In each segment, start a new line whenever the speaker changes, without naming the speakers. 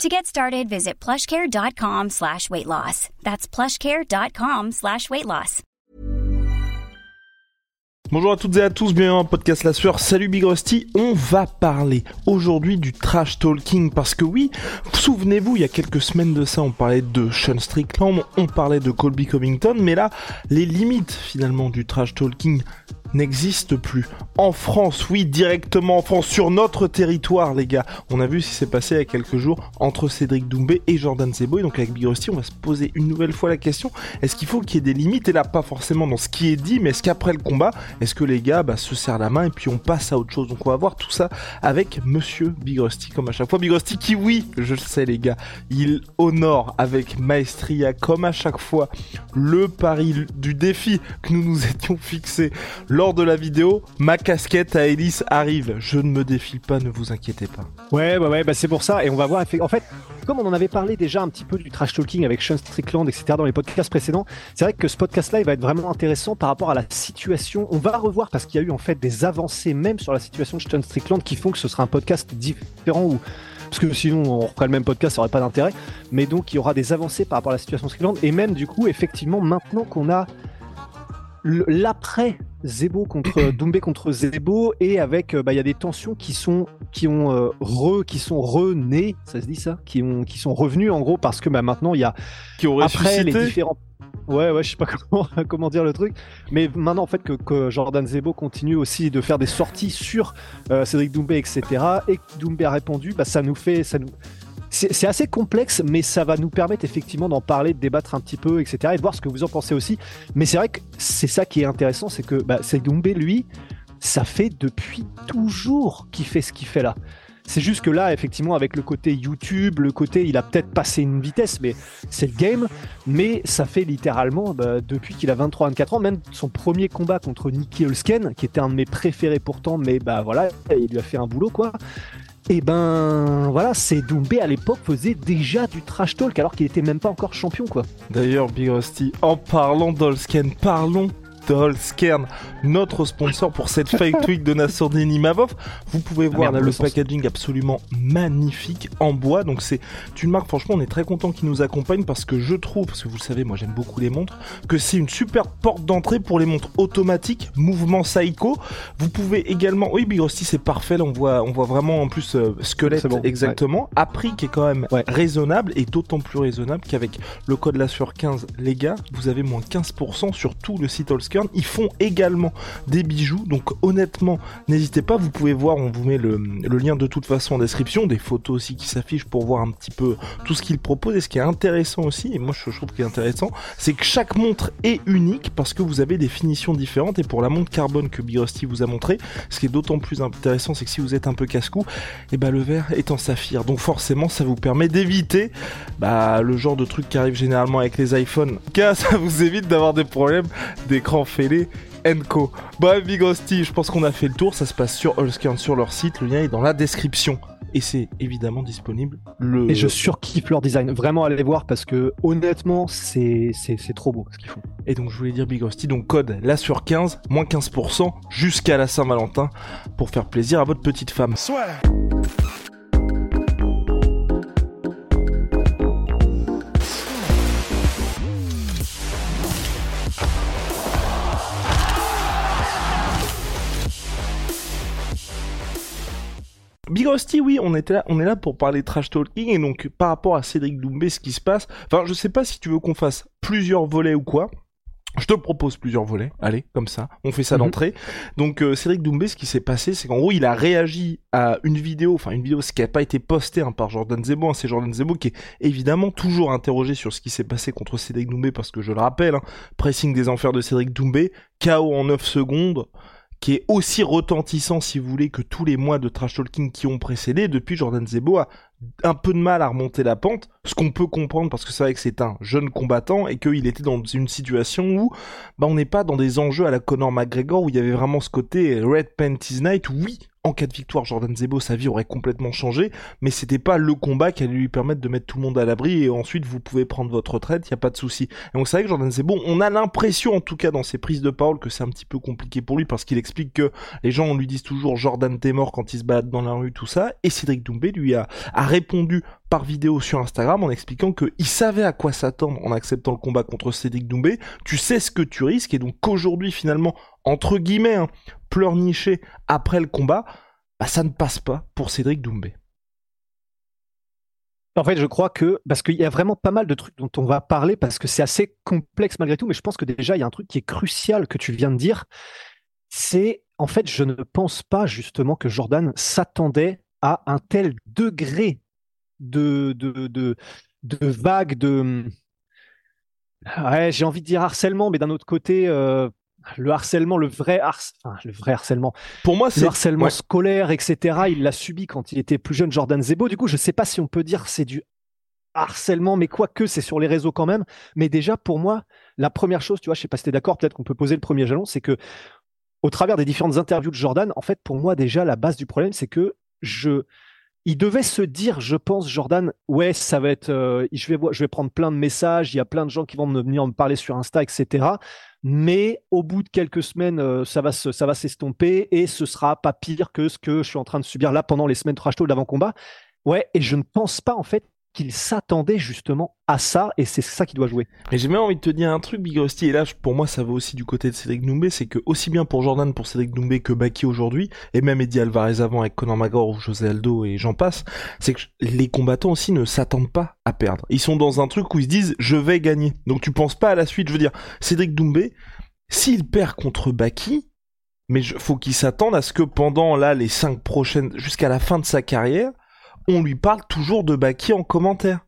To get started, visit plushcare.com slash weight loss. That's plushcare.com slash weight loss.
Bonjour à toutes et à tous, bienvenue dans podcast La Sueur. Salut Big Rusty. On va parler aujourd'hui du trash talking parce que oui, souvenez-vous, il y a quelques semaines de ça, on parlait de Sean Strickland, on parlait de Colby Covington, mais là, les limites finalement du trash talking n'existe plus. En France, oui, directement en France, sur notre territoire, les gars. On a vu ce qui s'est passé il y a quelques jours entre Cédric Doumbé et Jordan Zebo. Et donc avec Big Rusty, on va se poser une nouvelle fois la question est-ce qu'il faut qu'il y ait des limites? Et là, pas forcément dans ce qui est dit, mais est-ce qu'après le combat, est-ce que les gars bah, se serrent la main et puis on passe à autre chose? Donc on va voir tout ça avec Monsieur Big Rusty, comme à chaque fois. Big Rusty qui, oui, je le sais, les gars, il honore avec maestria, comme à chaque fois, le pari du défi que nous nous étions fixés de la vidéo, ma casquette à Ellis arrive. Je ne me défile pas, ne vous inquiétez pas.
Ouais, ouais, ouais, bah c'est pour ça. Et on va voir. En fait, comme on en avait parlé déjà un petit peu du trash talking avec Sean Strickland, etc. dans les podcasts précédents, c'est vrai que ce podcast-là, il va être vraiment intéressant par rapport à la situation. On va revoir parce qu'il y a eu en fait des avancées même sur la situation de Sean Strickland qui font que ce sera un podcast différent ou parce que sinon on reprend le même podcast, ça aurait pas d'intérêt. Mais donc il y aura des avancées par rapport à la situation Strickland et même du coup effectivement maintenant qu'on a l'après Zebo contre Doumbé contre Zebo et avec euh, bah il y a des tensions qui sont qui ont euh, re qui sont renées ça se dit ça qui ont qui sont revenus en gros parce que bah maintenant il y a
qui ont
après les différents Ouais, ouais, je sais pas comment, comment dire le truc. Mais maintenant, en fait, que, que, Jordan Zebo continue aussi de faire des sorties sur euh, Cédric Doumbé, etc. Et Doumbé a répondu, bah, ça nous fait. Ça nous, c'est assez complexe, mais ça va nous permettre effectivement d'en parler, de débattre un petit peu, etc. et de voir ce que vous en pensez aussi. Mais c'est vrai que c'est ça qui est intéressant, c'est que bah, lui, ça fait depuis toujours qu'il fait ce qu'il fait là. C'est juste que là, effectivement, avec le côté YouTube, le côté, il a peut-être passé une vitesse, mais c'est le game. Mais ça fait littéralement, bah, depuis qu'il a 23-24 ans, même son premier combat contre Nicky Olsken, qui était un de mes préférés pourtant, mais bah voilà, il lui a fait un boulot, quoi. Et ben voilà, c'est Doumbé à l'époque faisait déjà du trash talk alors qu'il était même pas encore champion quoi.
D'ailleurs Big Rusty, en parlant d'Olsken, parlons Dolskern, notre sponsor pour cette fake tweet de Nassourdine Imavov. Vous pouvez ah, voir là, le packaging absolument magnifique en bois. Donc c'est une marque, franchement, on est très content qu'ils nous accompagne parce que je trouve, parce que vous le savez, moi j'aime beaucoup les montres, que c'est une super porte d'entrée pour les montres automatiques, mouvement Saiko. Vous pouvez également, oui, Big Rusty, c'est parfait. Là, on voit, on voit vraiment en plus euh, squelette exactement, à prix qui est quand même raisonnable et d'autant plus raisonnable qu'avec le code la sur 15, les gars, vous avez moins 15% sur tout le site Allscan ils font également des bijoux, donc honnêtement, n'hésitez pas, vous pouvez voir, on vous met le, lien de toute façon en description, des photos aussi qui s'affichent pour voir un petit peu tout ce qu'ils proposent. Et ce qui est intéressant aussi, et moi je trouve qu'il est intéressant, c'est que chaque montre est unique parce que vous avez des finitions différentes. Et pour la montre carbone que Big vous a montré, ce qui est d'autant plus intéressant, c'est que si vous êtes un peu casse-cou, et eh ben le verre est en saphir. Donc forcément, ça vous permet d'éviter bah, le genre de truc qui arrive généralement avec les iPhones. Car ça vous évite d'avoir des problèmes d'écran Félé Co. Bref, Big Rusty, je pense qu'on a fait le tour. Ça se passe sur Allskern, sur leur site. Le lien est dans la description. Et c'est évidemment disponible. Le...
Et je surkiffe leur design. Vraiment, allez voir parce que honnêtement, c'est trop beau ce qu'ils font.
Et donc, je voulais dire Big Rusty, donc code là sur 15, moins 15% jusqu'à la Saint-Valentin pour faire plaisir à votre petite femme. Soit. Big Rusty, oui, on était là, on est là pour parler trash talking et donc par rapport à Cédric Doumbé, ce qui se passe. Enfin, je sais pas si tu veux qu'on fasse plusieurs volets ou quoi. Je te propose plusieurs volets, allez, comme ça, on fait ça mhm. d'entrée. Donc euh, Cédric Doumbé, ce qui s'est passé, c'est qu'en gros, il a réagi à une vidéo, enfin une vidéo, ce qui n'a pas été postée hein, par Jordan Zebo, hein, c'est Jordan Zebo qui est évidemment toujours interrogé sur ce qui s'est passé contre Cédric Doumbé, parce que je le rappelle, hein, pressing des enfers de Cédric Doumbé, KO en 9 secondes, qui est aussi retentissant, si vous voulez, que tous les mois de trash talking qui ont précédé. Depuis, Jordan Zebo a un peu de mal à remonter la pente, ce qu'on peut comprendre parce que c'est vrai que c'est un jeune combattant et qu'il était dans une situation où bah, on n'est pas dans des enjeux à la Conor McGregor où il y avait vraiment ce côté Red Panties Night, oui, en cas de victoire, Jordan Zebo, sa vie aurait complètement changé, mais c'était pas le combat qui allait lui permettre de mettre tout le monde à l'abri et ensuite vous pouvez prendre votre retraite, y a pas de souci. Et donc c'est vrai que Jordan Zebo, on a l'impression en tout cas dans ses prises de parole que c'est un petit peu compliqué pour lui parce qu'il explique que les gens on lui disent toujours Jordan t'es mort quand il se balade dans la rue, tout ça, et Cédric Doumbé lui a, a répondu par vidéo sur Instagram en expliquant qu'il savait à quoi s'attendre en acceptant le combat contre Cédric Doumbé, tu sais ce que tu risques et donc qu'aujourd'hui finalement entre guillemets, hein, pleurnicher après le combat, bah, ça ne passe pas pour Cédric Doumbé.
En fait, je crois que, parce qu'il y a vraiment pas mal de trucs dont on va parler, parce que c'est assez complexe malgré tout, mais je pense que déjà, il y a un truc qui est crucial que tu viens de dire. C'est, en fait, je ne pense pas justement que Jordan s'attendait à un tel degré de, de, de, de vague, de. Ouais, j'ai envie de dire harcèlement, mais d'un autre côté, euh, le harcèlement, le vrai, le vrai harcèlement.
Pour moi, c'est
le harcèlement scolaire, etc. Il l'a subi quand il était plus jeune, Jordan Zebo. Du coup, je ne sais pas si on peut dire c'est du harcèlement, mais quoique c'est sur les réseaux quand même. Mais déjà, pour moi, la première chose, tu vois, je sais pas si tu es d'accord, peut-être qu'on peut poser le premier jalon, c'est que au travers des différentes interviews de Jordan, en fait, pour moi, déjà, la base du problème, c'est que je, il devait se dire, je pense, Jordan, ouais, ça va être, euh, je vais, prendre plein de messages, il y a plein de gens qui vont me venir me parler sur Insta, etc mais au bout de quelques semaines, euh, ça va ça va s'estomper et ce sera pas pire que ce que je suis en train de subir là pendant les semaines trash d'avant combat. Ouais, et je ne pense pas en fait qu'il s'attendait justement à ça et c'est ça qui doit jouer.
Mais j'ai même envie de te dire un truc, Big Rusty, et là pour moi ça va aussi du côté de Cédric Doumbé, c'est que aussi bien pour Jordan, pour Cédric Doumbé que Baki aujourd'hui, et même Eddie Alvarez avant avec Conor McGregor ou José Aldo et j'en passe, c'est que les combattants aussi ne s'attendent pas à perdre. Ils sont dans un truc où ils se disent je vais gagner. Donc tu penses pas à la suite, je veux dire, Cédric Doumbé, s'il perd contre Baki, mais faut qu'il s'attende à ce que pendant là les cinq prochaines, jusqu'à la fin de sa carrière, on lui parle toujours de Baki en commentaire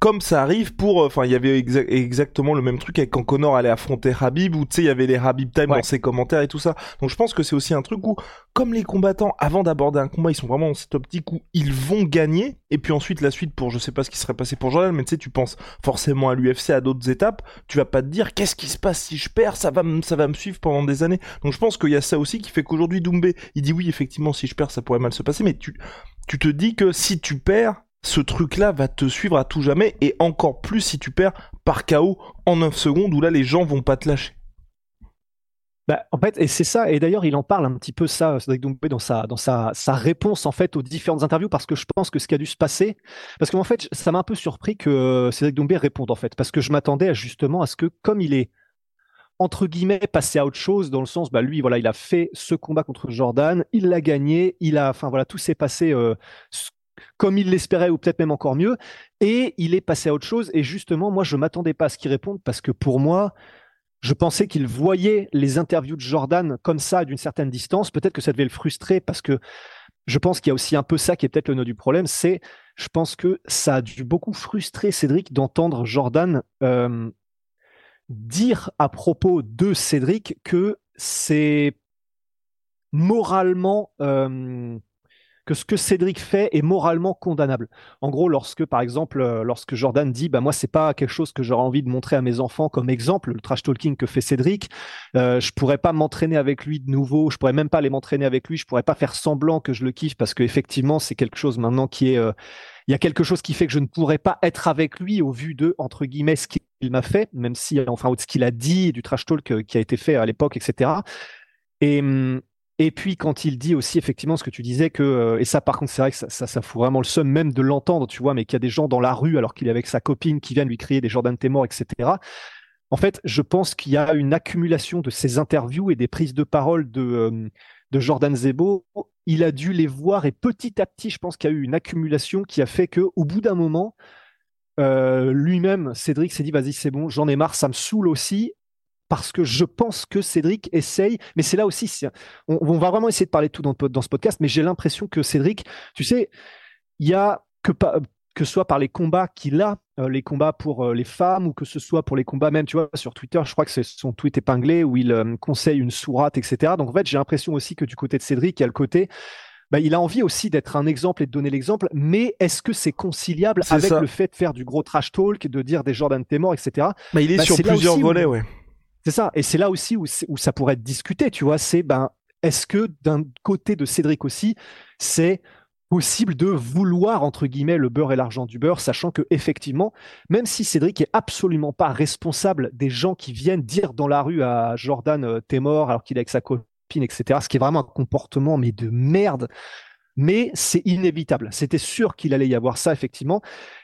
comme ça arrive pour, euh, enfin, il y avait exactement le même truc avec quand Connor allait affronter Habib, où tu sais, il y avait les Habib Time dans ses commentaires et tout ça. Donc je pense que c'est aussi un truc où, comme les combattants, avant d'aborder un combat, ils sont vraiment dans cette optique où ils vont gagner, et puis ensuite la suite pour, je sais pas ce qui serait passé pour Jordan, mais tu sais, tu penses forcément à l'UFC, à d'autres étapes, tu vas pas te dire, qu'est-ce qui se passe si je perds, ça va, ça va me suivre pendant des années. Donc je pense qu'il y a ça aussi qui fait qu'aujourd'hui Doumbé, il dit oui, effectivement, si je perds, ça pourrait mal se passer, mais tu, tu te dis que si tu perds, ce truc-là va te suivre à tout jamais, et encore plus si tu perds par KO en 9 secondes, où là les gens vont pas te lâcher.
Bah, en fait, et c'est ça, et d'ailleurs il en parle un petit peu ça, dans sa, dans sa, sa réponse en fait aux différentes interviews, parce que je pense que ce qui a dû se passer, parce qu'en fait ça m'a un peu surpris que Cédric Doumbé réponde en fait, parce que je m'attendais justement à ce que comme il est entre guillemets passé à autre chose dans le sens bah lui voilà il a fait ce combat contre Jordan il l'a gagné il a enfin voilà tout s'est passé euh, comme il l'espérait ou peut-être même encore mieux. Et il est passé à autre chose. Et justement, moi, je m'attendais pas à ce qu'il réponde parce que pour moi, je pensais qu'il voyait les interviews de Jordan comme ça d'une certaine distance. Peut-être que ça devait le frustrer parce que je pense qu'il y a aussi un peu ça qui est peut-être le nœud du problème. C'est, je pense que ça a dû beaucoup frustrer Cédric d'entendre Jordan euh, dire à propos de Cédric que c'est moralement euh, que ce que Cédric fait est moralement condamnable. En gros, lorsque, par exemple, euh, lorsque Jordan dit, bah moi, c'est pas quelque chose que j'aurais envie de montrer à mes enfants comme exemple, le trash talking que fait Cédric, euh, je pourrais pas m'entraîner avec lui de nouveau, je pourrais même pas aller m'entraîner avec lui, je pourrais pas faire semblant que je le kiffe parce qu'effectivement, c'est quelque chose maintenant qui est, euh, il y a quelque chose qui fait que je ne pourrais pas être avec lui au vu de, entre guillemets, ce qu'il m'a fait, même si, enfin, ce qu'il a dit, du trash talk euh, qui a été fait à l'époque, etc. Et, et puis quand il dit aussi effectivement ce que tu disais que euh, et ça par contre c'est vrai que ça, ça, fout vraiment le seum même de l'entendre tu vois mais qu'il y a des gens dans la rue alors qu'il est avec sa copine qui viennent lui crier des Jordan t'es mort etc. En fait je pense qu'il y a une accumulation de ces interviews et des prises de parole de euh, de Jordan Zebo. Il a dû les voir et petit à petit je pense qu'il y a eu une accumulation qui a fait que au bout d'un moment euh, lui-même, Cédric s'est dit vas-y c'est bon, j'en ai marre, ça me saoule aussi parce que je pense que Cédric essaye, mais c'est là aussi, on, va vraiment essayer de parler de tout dans, dans ce podcast, mais j'ai l'impression que Cédric, tu sais, il y a que que ce soit par les combats qu'il a, euh, les combats pour euh, les femmes, ou que ce soit pour les combats même, tu vois, sur Twitter, je crois que c'est son tweet épinglé où il euh, conseille une sourate, etc. Donc en fait, j'ai l'impression aussi que du côté de Cédric, il y a le côté, bah, il a envie aussi d'être un exemple et de donner l'exemple, mais est-ce que c'est conciliable avec le fait de faire du gros trash talk, de dire des Jordan t'es mort, etc.
Bah, il est sur plusieurs volets, ouais.
C'est ça, et c'est là aussi où, ça pourrait être discuté, tu vois, c'est ben, est-ce que d'un côté de Cédric aussi, c'est possible de vouloir entre guillemets le beurre et l'argent du beurre, sachant que effectivement, même si Cédric est absolument pas responsable des gens qui viennent dire dans la rue à Jordan euh, t'es mort alors qu'il est avec sa copine, etc. Ce qui est vraiment un comportement mais de merde. Mais c'est inévitable. C'était sûr qu'il allait y avoir ça effectivement.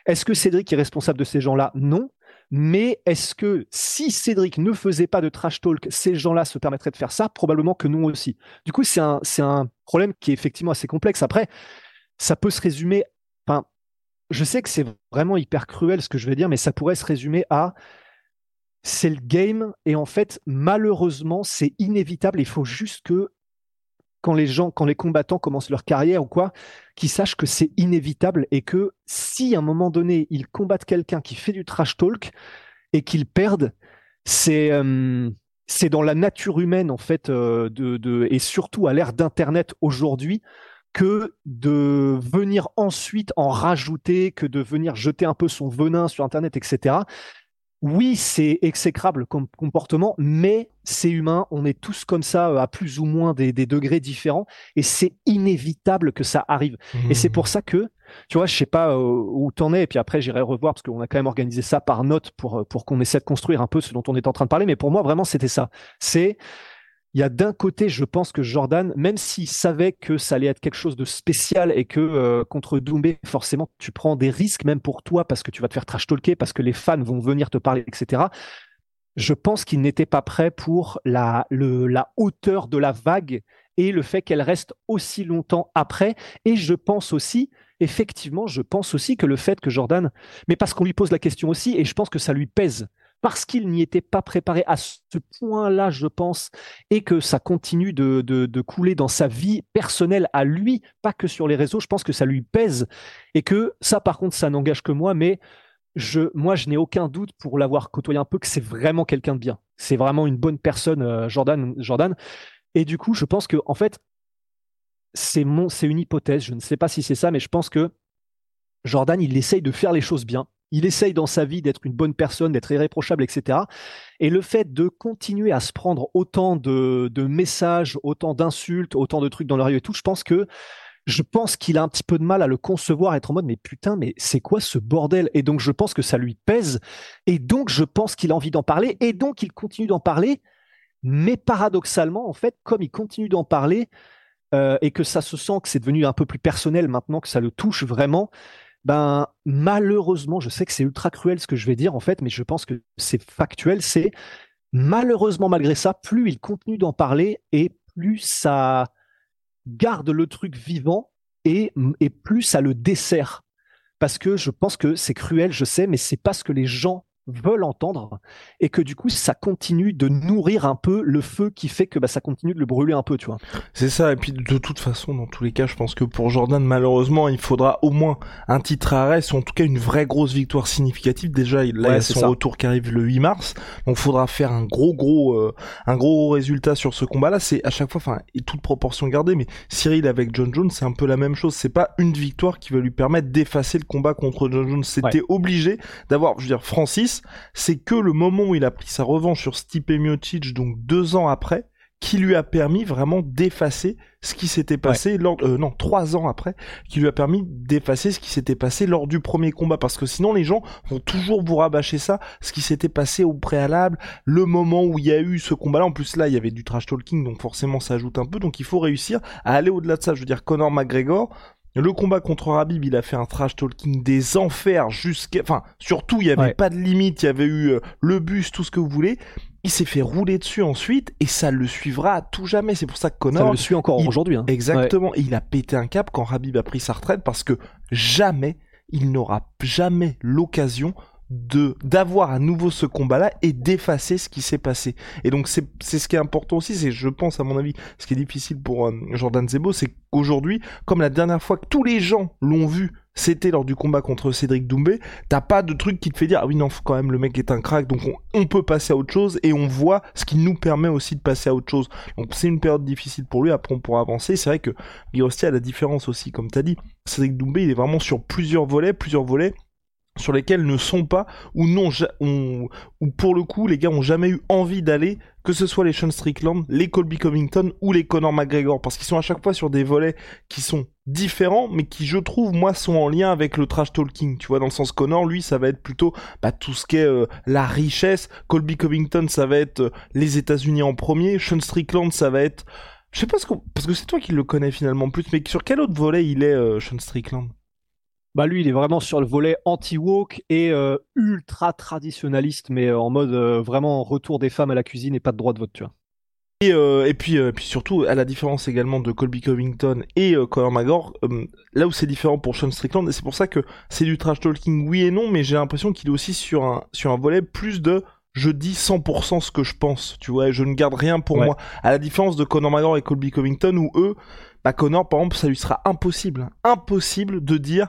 Est-ce que Cédric est responsable de ces gens-là? Non. Mais est-ce que si Cédric ne faisait pas de trash talk, ces gens-là se permettraient de faire ça? Probablement que non aussi. Du coup, c'est un, c'est un problème qui est effectivement assez complexe. Après, ça peut se résumer. Enfin, je sais que c'est vraiment hyper cruel ce que je vais dire, mais ça pourrait se résumer à c'est le game et en fait, malheureusement, c'est inévitable. Il faut juste que quand les gens, quand les combattants commencent leur carrière ou quoi, qu'ils sachent que c'est inévitable et que si à un moment donné ils combattent quelqu'un qui fait du trash talk et qu'ils perdent, c'est euh, c'est dans la nature humaine en fait euh, de, de, et surtout à l'ère d'internet aujourd'hui que de venir ensuite en rajouter, que de venir jeter un peu son venin sur Internet, etc. Oui, c'est exécrable comme comportement, mais c'est humain. On est tous comme ça euh, à plus ou moins des, degrés différents, et c'est inévitable que ça arrive. Et c'est pour mmh. ça que, tu vois, je sais pas euh, où t'en es, et puis après j'irai revoir parce qu'on a quand même organisé ça par note pour euh, pour qu'on essaie de construire un peu ce dont on est en train de parler. Mais pour moi, vraiment, c'était ça. C'est il y a d'un côté, je pense que Jordan, même s'il savait que ça allait être quelque chose de spécial et que euh, contre Doumbé, forcément, tu prends des risques même pour toi parce que tu vas te faire trash talker, parce que les fans vont venir te parler, etc. Je pense qu'il n'était pas prêt pour la, hauteur de la vague et le fait qu'elle reste aussi longtemps après. Et je pense aussi, effectivement, je pense aussi que le fait que Jordan, mais parce qu'on lui pose la question aussi, et je pense que ça lui pèse parce qu'il n'y était pas préparé à ce point-là, je pense, et que ça continue de, couler dans sa vie personnelle à lui, pas que sur les réseaux, je pense que ça lui pèse, et que ça, par contre, ça n'engage que moi, mais je, moi, je n'ai aucun doute pour l'avoir côtoyé un peu que c'est vraiment quelqu'un de bien. C'est vraiment une bonne personne, euh, Jordan, Jordan. Et du coup, je pense que, en fait, c'est c'est une hypothèse. Je ne sais pas si c'est ça, mais je pense que Jordan, il essaye de faire les choses bien il essaye dans sa vie d'être une bonne personne, d'être irréprochable, etc. Et le fait de continuer à se prendre autant de, messages, autant d'insultes, autant de trucs dans le et tout, je pense que je pense qu'il a un petit peu de mal à le concevoir, être en mode mais putain, mais c'est quoi ce bordel? Et donc je pense que ça lui pèse, et donc je pense qu'il a envie d'en parler, et donc il continue d'en parler. Mais paradoxalement, en fait, comme il continue d'en parler euh, et que ça se sent que c'est devenu un peu plus personnel maintenant, que ça le touche vraiment, ben malheureusement, je sais que c'est ultra cruel ce que je vais dire en fait, mais je pense que c'est factuel, c'est malheureusement malgré ça, plus il continue d'en parler et plus ça garde le truc vivant et, plus ça le dessert. Parce que je pense que c'est cruel, je sais, mais c'est pas ce que les gens veulent entendre et que du coup ça continue de nourrir un peu le feu qui fait que bah, ça continue de le brûler un peu tu vois.
C'est ça et puis de toute façon dans tous les cas je pense que pour Jordan malheureusement il faudra au moins un titre à arrêt ou en tout cas une vraie grosse victoire significative. Déjà il a son retour qui arrive le 8 mars donc faudra faire un gros gros euh, un gros résultat sur ce combat là c'est à chaque fois enfin toute proportion gardée mais Cyril avec John Jones c'est un peu la même chose. C'est pas une victoire qui va lui permettre d'effacer le combat contre John Jones. C'était obligé d'avoir je veux dire Francis c'est que le moment où il a pris sa revanche sur Stipe Miocic, donc deux ans après, qui lui a permis vraiment d'effacer ce qui s'était passé lors, euh, non, trois ans après, qui lui a permis d'effacer ce qui s'était passé lors du premier combat, parce que sinon les gens vont toujours vous rabâcher ça, ce qui s'était passé au préalable, le moment où il y a eu ce combat-là. En plus là, il y avait du trash talking, donc forcément ça ajoute un peu. Donc il faut réussir à aller au-delà de ça. Je veux dire, Conor McGregor, le combat contre Rabib, il a fait un trash talking des enfers jusqu'à, enfin, surtout, il y avait pas de limite, il y avait eu euh, le bus, tout ce que vous voulez. Il s'est fait rouler dessus ensuite et ça le suivra à tout jamais. C'est pour ça que Connor.
Ça le suit encore aujourd'hui. Hein.
Exactement. Et il a pété un cap quand Rabib a pris sa retraite parce que jamais, il n'aura jamais l'occasion de d'avoir à nouveau ce combat-là et d'effacer ce qui s'est passé. Et donc c'est c'est ce qui est important aussi, c'est je pense à mon avis, ce qui est difficile pour euh, Jordan Zebo, c'est qu'aujourd'hui, comme la dernière fois que tous les gens l'ont vu c'était lors du combat contre Cédric Doumbé, t'as pas de truc qui te fait dire ah oui non quand même le mec est un crack donc on, peut passer à autre chose et on voit ce qui nous permet aussi de passer à autre chose. Donc c'est une période difficile pour lui, après on pourra avancer. C'est vrai que Girosti a la différence aussi, comme t'as dit. Cédric Doumbé il est vraiment sur plusieurs volets, plusieurs volets sur lesquels ne sont pas ou non ou pour le coup les gars ont jamais eu envie d'aller que ce soit les Sean Strickland, les Colby Covington ou les Conor McGregor. Parce qu'ils sont à chaque fois sur des volets qui sont différents mais qui je trouve moi sont en lien avec le trash talking tu vois dans le sens Conor lui ça va être plutôt bah, tout ce qui est euh, la richesse. Colby Covington ça va être euh, les États-Unis en premier. Sean Strickland ça va être je sais pas ce que parce que c'est toi qui le connais finalement plus mais sur quel autre volet il est euh, Sean Strickland?
Bah lui, il est vraiment sur le volet anti-woke et euh, ultra traditionnaliste, mais euh, en mode euh, vraiment retour des femmes à la cuisine et pas de droit de vote, tu vois.
Et, et puis, puis surtout, à la différence également de Colby Covington et Conor McGregor, là où c'est différent pour Sean Strickland, et c'est pour ça que c'est du trash talking, oui et non, mais j'ai l'impression qu'il est aussi sur un, sur un volet plus de je dis 100% ce que je pense, tu vois, je ne garde rien pour moi. À la différence de Conor McGregor et Colby Covington, où eux, bah Conor, par exemple, ça lui sera impossible, impossible de dire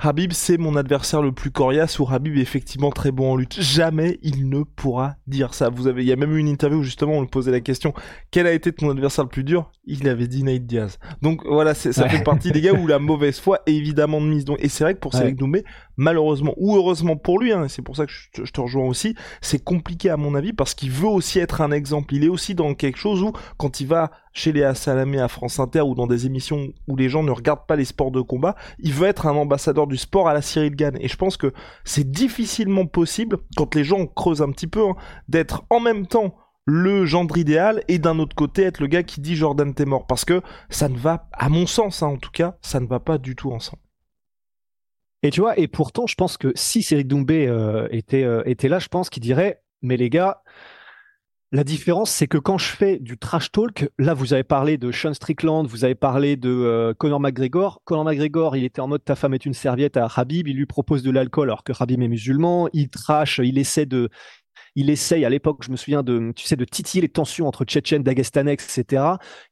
Habib, c'est mon adversaire le plus coriace ou Habib est effectivement très bon en lutte. Jamais il ne pourra dire ça. Vous avez, il y a même eu une interview où justement on lui posait la question quel a été ton adversaire le plus dur? Il avait dit Nate Diaz. Donc voilà, ça fait partie des gars où la mauvaise foi est évidemment de mise. Donc, et c'est vrai que pour Cédric Doumbé, malheureusement ou heureusement pour lui, hein, c'est pour ça que je, te rejoins aussi, c'est compliqué à mon avis parce qu'il veut aussi être un exemple. Il est aussi dans quelque chose où quand il va chez Léa Salamé à France Inter ou dans des émissions où les gens ne regardent pas les sports de combat, il veut être un ambassadeur du sport à la Cyril Gann. Et je pense que c'est difficilement possible, quand les gens creusent un petit peu, hein, d'être en même temps le gendre idéal et d'un autre côté être le gars qui dit Jordan t'es mort. Parce que ça ne va, à mon sens hein, en tout cas, ça ne va pas du tout ensemble.
Et tu vois, et pourtant, je pense que si Cédric Doumbé euh, euh, était là, je pense qu'il dirait, mais les gars, la différence, c'est que quand je fais du trash talk, là, vous avez parlé de Sean Strickland, vous avez parlé de euh, Conor McGregor. Conor McGregor, il était en mode ta femme est une serviette à Habib, il lui propose de l'alcool alors que Habib est musulman, il trash, il essaie de, il essaye à l'époque, je me souviens de, tu sais, de titiller les tensions entre Tchétchènes, Dagestanais, etc.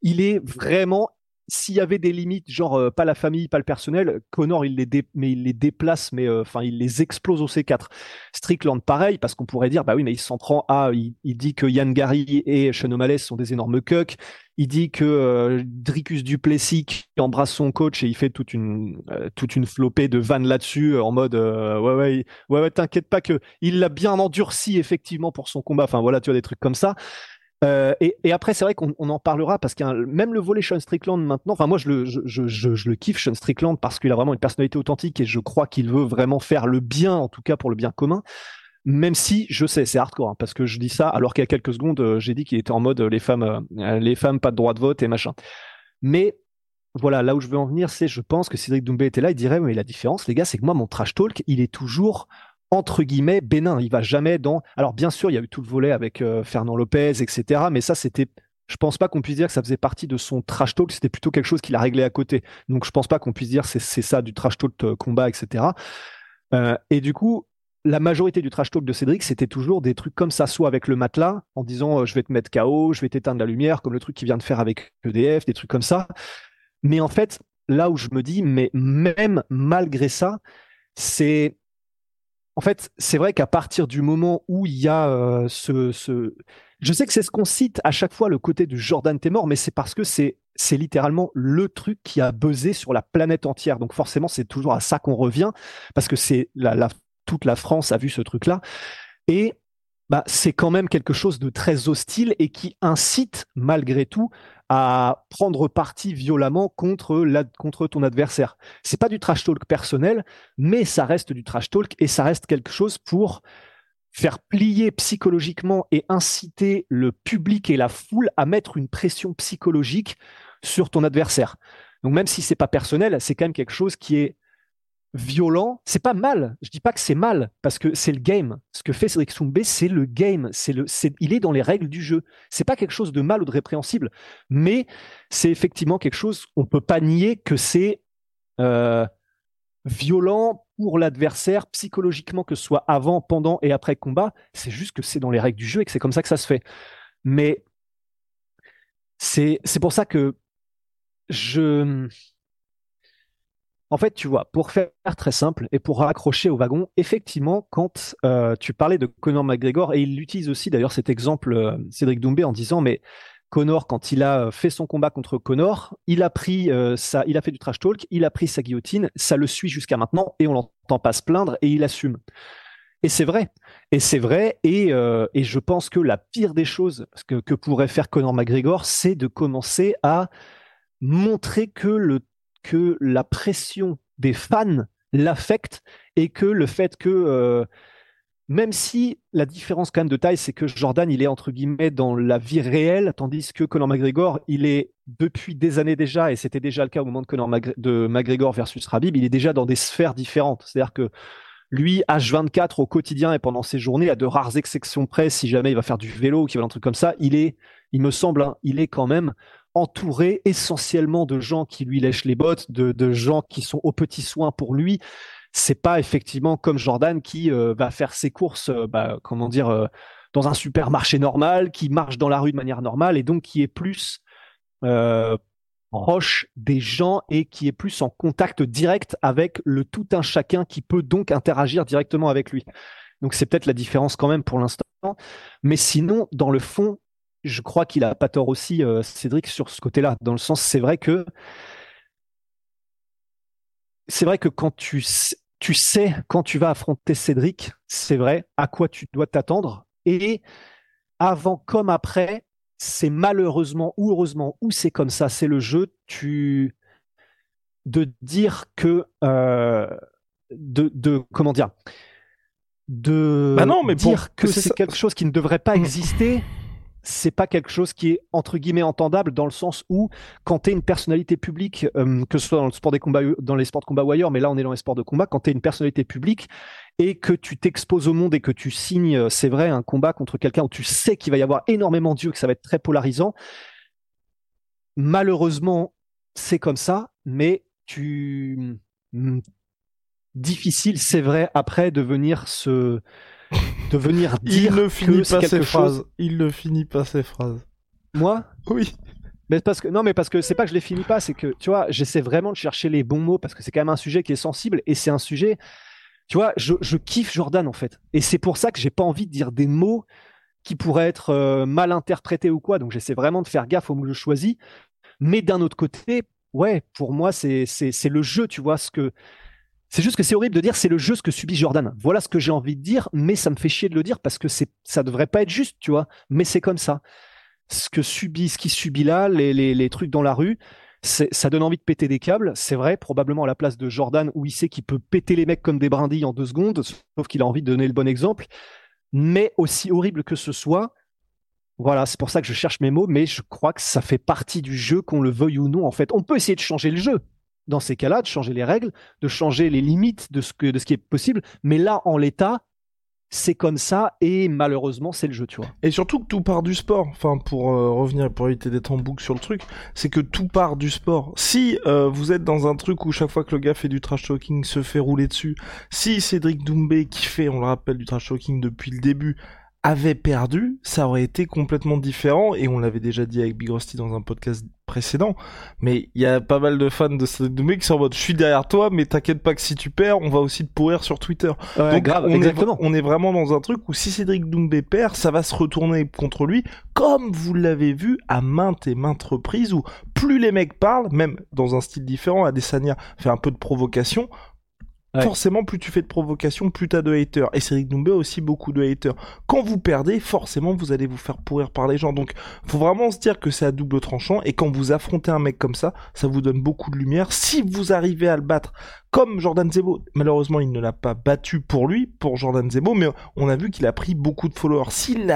Il est vraiment s'il y avait des limites, genre euh, pas la famille, pas le personnel, Connor il les mais il déplace, mais euh, enfin il les explose au C4. Strickland pareil, parce qu'on pourrait dire bah oui mais il s'en prend à, il, dit que Yann Gary et Sean O'Malley sont des énormes cucks. Il dit que euh, Dricus Duplessis qui embrasse son coach et il fait toute une toute une flopée de vannes là-dessus en mode ouais ouais ouais, ouais t'inquiète pas que il l'a bien endurci effectivement pour son combat. Enfin voilà tu vois des trucs comme ça. Euh, et, après, c'est vrai qu'on en parlera parce que même le volet Sean Strickland maintenant, enfin moi je le, kiffe Sean Strickland parce qu'il a vraiment une personnalité authentique et je crois qu'il veut vraiment faire le bien, en tout cas pour le bien commun. Même si je sais, c'est hardcore hein, parce que je dis ça alors qu'il y a quelques secondes euh, j'ai dit qu'il était en mode euh, les femmes, les femmes pas de droit de vote et machin. Mais voilà, là où je veux en venir, c'est je pense que Cédric Doumbé était là, il dirait mais la différence, les gars, c'est que moi mon trash talk, il est toujours entre guillemets bénin. Il va jamais dans. Alors bien sûr, il y a eu tout le volet avec euh, Fernand Lopez, etc. Mais ça, c'était. Je pense pas qu'on puisse dire que ça faisait partie de son trash talk. C'était plutôt quelque chose qu'il a réglé à côté. Donc je pense pas qu'on puisse dire c'est c'est ça du trash talk euh, combat, etc. Euh, et du coup, la majorité du trash talk de Cédric, c'était toujours des trucs comme ça, soit avec le matelas, en disant je vais te mettre KO, je vais t'éteindre la lumière, comme le truc qu'il vient de faire avec EDF, des trucs comme ça. Mais en fait, là où je me dis, mais même malgré ça, c'est en fait, c'est vrai qu'à partir du moment où il y a euh, ce, je sais que c'est ce qu'on cite à chaque fois le côté de Jordan Temor, mais c'est parce que c'est c'est littéralement le truc qui a buzzé sur la planète entière. Donc forcément, c'est toujours à ça qu'on revient parce que c'est la, toute la France a vu ce truc-là et bah, c'est quand même quelque chose de très hostile et qui incite malgré tout à prendre parti violemment contre, contre ton adversaire. C'est pas du trash talk personnel, mais ça reste du trash talk et ça reste quelque chose pour faire plier psychologiquement et inciter le public et la foule à mettre une pression psychologique sur ton adversaire. Donc même si c'est pas personnel, c'est quand même quelque chose qui est violent, c'est pas mal. Je dis pas que c'est mal parce que c'est le game. Ce que fait Cédric Soumbé, c'est le game. C'est le, c'est, il est dans les règles du jeu. C'est pas quelque chose de mal ou de répréhensible, mais c'est effectivement quelque chose. On peut pas nier que c'est euh, violent pour l'adversaire psychologiquement, que ce soit avant, pendant et après combat. C'est juste que c'est dans les règles du jeu et que c'est comme ça que ça se fait. Mais c'est, c'est pour ça que je En fait, tu vois, pour faire très simple et pour raccrocher au wagon, effectivement, quand euh, tu parlais de Conor McGregor, et il utilise aussi d'ailleurs cet exemple, euh, Cédric Doumbé, en disant, mais Conor, quand il a fait son combat contre Conor, il a pris euh, ça, il a fait du trash talk, il a pris sa guillotine, ça le suit jusqu'à maintenant, et on l'entend pas se plaindre, et il assume. Et c'est vrai. Et c'est vrai. Et, et, je pense que la pire des choses que, que pourrait faire Conor McGregor, c'est de commencer à montrer que le que la pression des fans l'affecte et que le fait que euh, même si la différence quand même de taille, c'est que Jordan, il est entre guillemets dans la vie réelle, tandis que Conor McGregor, il est depuis des années déjà, et c'était déjà le cas au moment de Conor de McGregor versus Rabib, il est déjà dans des sphères différentes. C'est-à-dire que lui, H24 au quotidien et pendant ses journées, à de rares exceptions près, si jamais il va faire du vélo ou qu'il va un truc comme ça, il est, il me semble, hein, il est quand même entouré essentiellement de gens qui lui lèchent les bottes, de, gens qui sont aux petits soins pour lui. C'est pas effectivement comme Jordan qui euh, va faire ses courses, euh, bah, comment dire, euh, dans un supermarché normal, qui marche dans la rue de manière normale et donc qui est plus proche des gens et qui est plus en contact direct avec le tout un chacun qui peut donc interagir directement avec lui. Donc c'est peut-être la différence quand même pour l'instant. Mais sinon, dans le fond, je crois qu'il a pas tort aussi, euh, Cédric, sur ce côté-là. Dans le sens, c'est vrai que c'est vrai que quand tu, tu sais quand tu vas affronter Cédric, c'est vrai à quoi tu dois t'attendre. Et avant comme après, c'est malheureusement ou heureusement ou c'est comme ça, c'est le jeu. Tu de dire que euh, de, de comment dire de
bah non, mais
dire que c'est quelque chose qui ne devrait pas exister c'est pas quelque chose qui est entre guillemets entendable dans le sens où quand tu es une personnalité publique, euh, que ce soit dans le sport des combats, dans les sports de combat ou ailleurs, mais là on est dans les sports de combat, quand tu es une personnalité publique et que tu t'exposes au monde et que tu signes, euh, c'est vrai, un combat contre quelqu'un où tu sais qu'il va y avoir énormément d'yeux, que ça va être très polarisant. Malheureusement, c'est comme ça, mais tu hmm, difficile, c'est vrai, après de venir se de venir dire
il ne finit pas ses phrases. Il ne finit pas ses phrases.
Moi?
Oui.
Mais parce que non, mais parce que c'est pas que je les finis pas, c'est que tu vois, j'essaie vraiment de chercher les bons mots parce que c'est quand même un sujet qui est sensible et c'est un sujet. Tu vois, je, je, kiffe Jordan en fait, et c'est pour ça que j'ai pas envie de dire des mots qui pourraient être euh, mal interprétés ou quoi. Donc j'essaie vraiment de faire gaffe au mot que je choisis. Mais d'un autre côté, ouais, pour moi c'est c'est le jeu, tu vois, ce que c'est juste que c'est horrible de dire c'est le jeu ce que subit Jordan. Voilà ce que j'ai envie de dire, mais ça me fait chier de le dire parce que c'est ça devrait pas être juste, tu vois. Mais c'est comme ça. Ce que subit, ce qui subit là, les, les, les trucs dans la rue, ça donne envie de péter des câbles. C'est vrai, probablement à la place de Jordan où il sait qu'il peut péter les mecs comme des brindilles en deux secondes, sauf qu'il a envie de donner le bon exemple. Mais aussi horrible que ce soit, voilà, c'est pour ça que je cherche mes mots, mais je crois que ça fait partie du jeu, qu'on le veuille ou non. En fait, on peut essayer de changer le jeu dans ces cas-là, de changer les règles, de changer les limites de ce, que, de ce qui est possible. Mais là, en l'état, c'est comme ça et malheureusement c'est le jeu tu vois.
Et surtout que tout part du sport. Enfin pour euh, revenir pour éviter d'être en boucle sur le truc c'est que tout part du sport. Si euh, vous êtes dans un truc où chaque fois que le gars fait du trash talking se fait rouler dessus si Cédric Doumbé qui fait on le rappelle du trash talking depuis le début avait perdu, ça aurait été complètement différent, et on l'avait déjà dit avec Big Rusty dans un podcast précédent, mais il y a pas mal de fans de Cédric Doumbé qui sont en mode, je suis derrière toi, mais t'inquiète pas que si tu perds, on va aussi te pourrir sur Twitter.
Donc grave,
on,
exactement.
Est, on est vraiment dans un truc où si Cédric Doumbé perd, ça va se retourner contre lui, comme vous l'avez vu à maintes et maintes reprises, où plus les mecs parlent, même dans un style différent, Adesanya fait un peu de provocation, Forcément, plus tu fais de provocation, plus t'as de haters. Et Cédric Doumbé aussi beaucoup de haters. Quand vous perdez, forcément, vous allez vous faire pourrir par les gens. Donc, faut vraiment se dire que c'est à double tranchant. Et quand vous affrontez un mec comme ça, ça vous donne beaucoup de lumière. Si vous arrivez à le battre comme Jordan Zebo. Malheureusement, il ne l'a pas battu pour lui, pour Jordan Zebo, mais on a vu qu'il a pris beaucoup de followers. S'il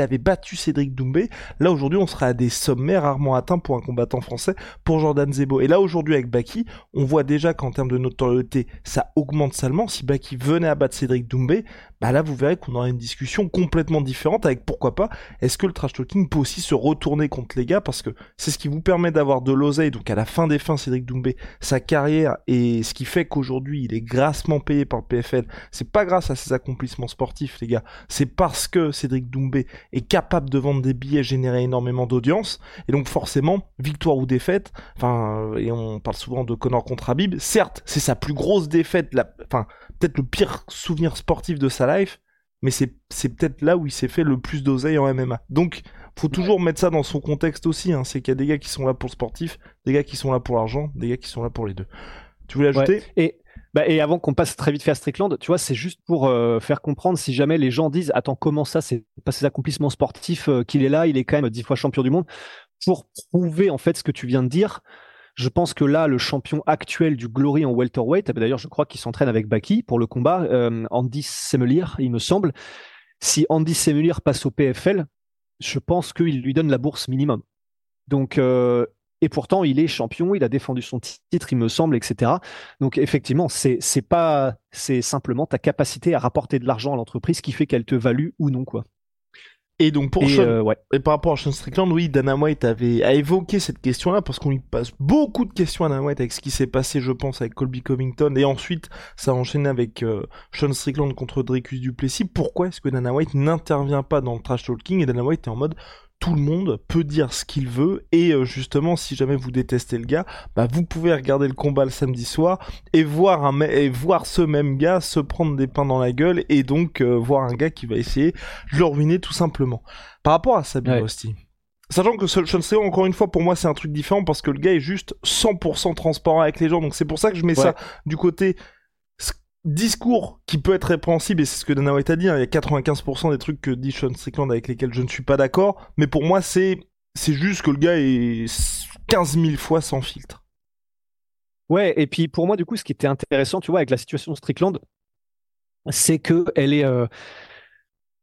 avait battu Cédric Doumbé, là aujourd'hui, on serait à des sommets rarement atteints pour un combattant français, pour Jordan Zebo. Et là aujourd'hui, avec Baki, on voit déjà qu'en termes de notoriété, ça augmente salement. Si Baki venait à battre Cédric Doumbé, bah là vous verrez qu'on aura une discussion complètement différente avec pourquoi pas, est-ce que le trash talking peut aussi se retourner contre les gars? Parce que c'est ce qui vous permet d'avoir de l'oseille, donc à la fin des fins, Cédric Doumbé, sa carrière et ce qui fait fait qu'aujourd'hui il est grassement payé par le PFL, c'est pas grâce à ses accomplissements sportifs, les gars. C'est parce que Cédric Doumbé est capable de vendre des billets, générer énormément d'audience. Et donc, forcément, victoire ou défaite, enfin, et on parle souvent de Connor contre Habib, certes, c'est sa plus grosse défaite, la, enfin, peut-être le pire souvenir sportif de sa life, mais c'est, c'est peut-être là où il s'est fait le plus d'oseille en MMA. Donc, faut toujours mettre ça dans son contexte aussi, hein. c'est qu'il y a des gars qui sont là pour le sportif, des gars qui sont là pour l'argent, des gars qui sont là pour les deux. Tu voulais ajouter?
Et bah, et avant qu'on passe très vite faire Strickland, tu vois, c'est juste pour euh, faire comprendre si jamais les gens disent Attends, comment ça, c'est pas ses accomplissements sportifs euh, qu'il est là, il est quand même dix fois champion du monde. Pour prouver en fait ce que tu viens de dire, je pense que là, le champion actuel du Glory en welterweight, d'ailleurs, je crois qu'il s'entraîne avec Baki pour le combat, euh, Andy Semelier, il me semble. Si Andy Semelier passe au PFL, je pense qu'il lui donne la bourse minimum. Donc, et pourtant, il est champion, il a défendu son titre, il me semble, etc. Donc, effectivement, c'est c'est pas, c'est simplement ta capacité à rapporter de l'argent à l'entreprise qui fait qu'elle te value ou non, quoi.
Et donc pour et, euh, et par rapport à Sean Strickland, oui, Dana White avait a évoqué cette question-là parce qu'on lui passe beaucoup de questions à Dana White avec ce qui s'est passé, je pense, avec Colby Covington et ensuite ça a enchaîné avec euh, Sean Strickland contre Dricus Duplessis. Pourquoi est-ce que Dana White n'intervient pas dans le trash talking et Dana White est en mode tout le monde peut dire ce qu'il veut et euh, justement si jamais vous détestez le gars bah vous pouvez regarder le combat le samedi soir et voir un et voir ce même gars se prendre des pains dans la gueule et donc euh, voir un gars qui va essayer de le ruiner tout simplement par rapport à Sabine ouais. Rosti Sachant que Sean Strickland, encore une fois, pour moi, c'est un truc différent parce que le gars est juste 100% transparent avec les gens. Donc c'est pour ça que je mets ouais. ça du côté discours qui peut être répréhensible, et c'est ce que Dana White a dit, hein, il y a 95% des trucs que dit Sean Strickland avec lesquels je ne suis pas d'accord, mais pour moi, c'est, c'est juste que le gars est 15 000 fois sans filtre.
Ouais, et puis pour moi, du coup, ce qui était intéressant, tu vois, avec la situation de Strickland, c'est que elle est. Euh...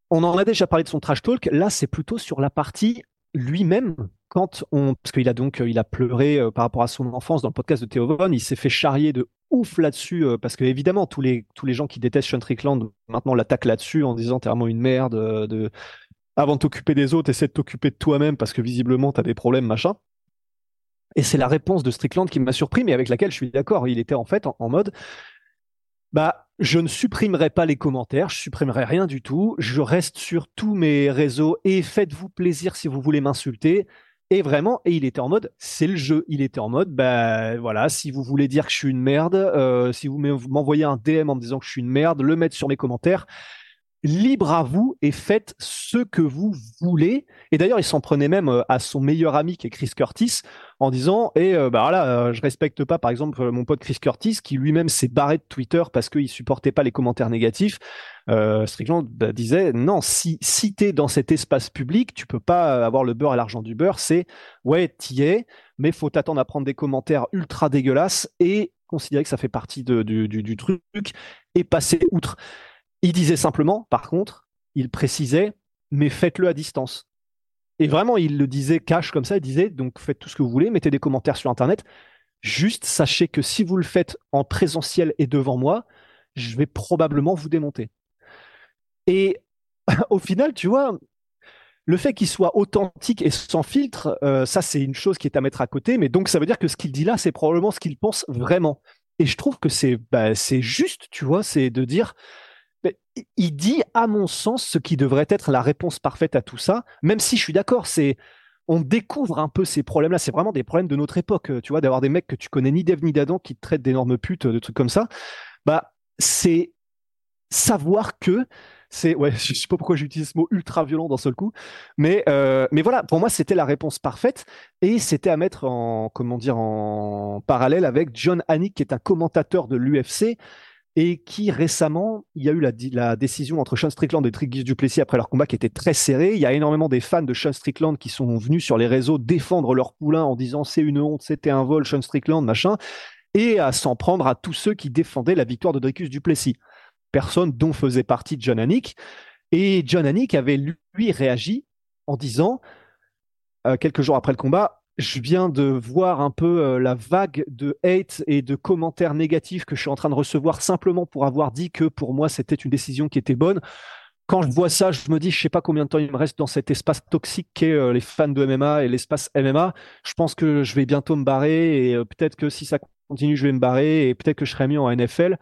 On en a déjà parlé de son trash talk. Là, c'est plutôt sur la partie lui-même parce qu'il a donc, a pleuré euh, par rapport à son enfance dans le podcast de Theo Von, il s'est fait charrier de ouf là-dessus, euh, parce que évidemment tous les gens qui détestent Sean Strickland maintenant l'attaquent là-dessus en disant t'es vraiment une merde. Euh, de avant de t'occuper des autres, essaie de t'occuper de toi-même parce que visiblement t'as des problèmes machin. Et c'est la réponse de Strickland qui m'a surpris, mais avec laquelle je suis d'accord. Il était en fait en, en mode, bah je ne supprimerai pas les commentaires, je supprimerai rien du tout, je reste sur tous mes réseaux et faites-vous plaisir si vous voulez m'insulter. Et vraiment, et il était en mode, c'est le jeu. Il était en mode, bah voilà, si vous voulez dire que je suis une merde, euh, si vous m'envoyez un DM en me disant que je suis une merde, le mettre sur mes commentaires, libre à vous et faites ce que vous voulez. Et d'ailleurs, il s'en prenait même euh, à son meilleur ami qui est Chris Curtis en disant et euh, bah voilà, euh, je respecte pas par exemple mon pote Chris Curtis qui lui-même s'est barré de Twitter parce qu'il supportait pas les commentaires négatifs. Strickland bah, disait non, si t'es dans cet espace public, tu peux pas avoir le beurre à l'argent du beurre. C'est ouais, t'y es, mais faut t'attendre à prendre des commentaires ultra dégueulasses et considérer que ça fait partie du, du truc et passer outre. Il disait simplement, par contre, il précisait, mais faites-le à distance. Et vraiment, il le disait cash comme ça, il disait, donc faites tout ce que vous voulez, mettez des commentaires sur Internet. Juste sachez que si vous le faites en présentiel et devant moi, je vais probablement vous démonter. Et au final, tu vois, le fait qu'il soit authentique et sans filtre, euh, ça c'est une chose qui est à mettre à côté, mais donc ça veut dire que ce qu'il dit là, c'est probablement ce qu'il pense vraiment. Et je trouve que c'est bah, c'est juste, tu vois, c'est de dire, il dit, à mon sens, ce qui devrait être la réponse parfaite à tout ça, même si je suis d'accord, c'est on découvre un peu ces problèmes-là. C'est vraiment des problèmes de notre époque, tu vois, d'avoir des mecs que tu connais ni d'Eve ni d'Adam qui te traitent d'énormes putes, de trucs comme ça. Bah, c'est savoir que c'est ouais, je sais pas pourquoi j'utilise ce mot ultra violent d'un seul coup, mais euh, mais voilà, pour moi c'était la réponse parfaite et c'était à mettre en comment dire en parallèle avec John Hannick qui est un commentateur de l'UFC et qui récemment, il y a eu la, décision entre Sean Strickland et Dricus Duplessis après leur combat qui était très serré. Il y a énormément des fans de Sean Strickland qui sont venus sur les réseaux défendre leur poulain en disant c'est une honte, c'était un vol, Sean Strickland, machin, et à s'en prendre à tous ceux qui défendaient la victoire de Dricus Duplessis. Personne dont faisait partie John Hannick. Et John Hannick avait lui réagi en disant, euh, quelques jours après le combat, je viens de voir un peu euh, la vague de hate et de commentaires négatifs que je suis en train de recevoir simplement pour avoir dit que pour moi c'était une décision qui était bonne. Quand je vois ça, je me dis, je sais pas combien de temps il me reste dans cet espace toxique qu'est euh, les fans de MMA et l'espace MMA. Je pense que je vais bientôt me barrer et euh, peut-être que si ça continue, je vais me barrer et peut-être que je serai mieux en NFL.